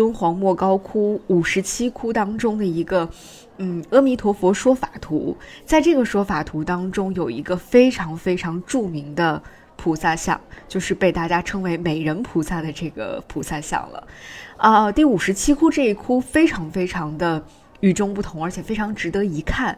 敦煌莫高窟五十七窟当中的一个，嗯，阿弥陀佛说法图。在这个说法图当中，有一个非常非常著名的菩萨像，就是被大家称为美人菩萨的这个菩萨像了。啊，第五十七窟这一窟非常非常的与众不同，而且非常值得一看。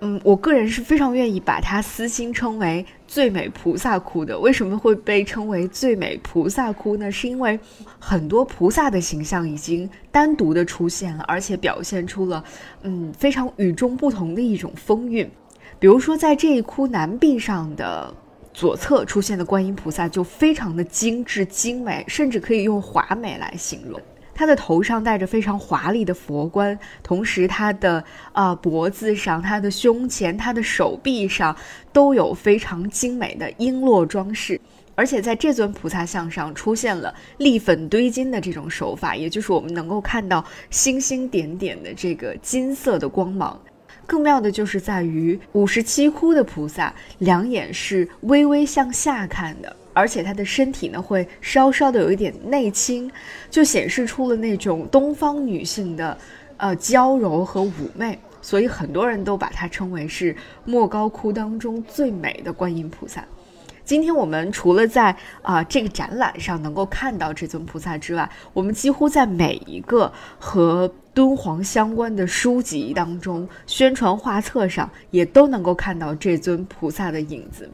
嗯，我个人是非常愿意把它私心称为最美菩萨窟的。为什么会被称为最美菩萨窟呢？是因为很多菩萨的形象已经单独的出现了，而且表现出了嗯非常与众不同的一种风韵。比如说，在这一窟南壁上的左侧出现的观音菩萨就非常的精致精美，甚至可以用华美来形容。他的头上戴着非常华丽的佛冠，同时他的啊脖子上、他的胸前、他的手臂上都有非常精美的璎珞装饰，而且在这尊菩萨像上出现了立粉堆金的这种手法，也就是我们能够看到星星点点的这个金色的光芒。更妙的就是在于五十七窟的菩萨两眼是微微向下看的。而且她的身体呢，会稍稍的有一点内倾，就显示出了那种东方女性的，呃娇柔和妩媚，所以很多人都把它称为是莫高窟当中最美的观音菩萨。今天我们除了在啊这个展览上能够看到这尊菩萨之外，我们几乎在每一个和敦煌相关的书籍当中、宣传画册上，也都能够看到这尊菩萨的影子。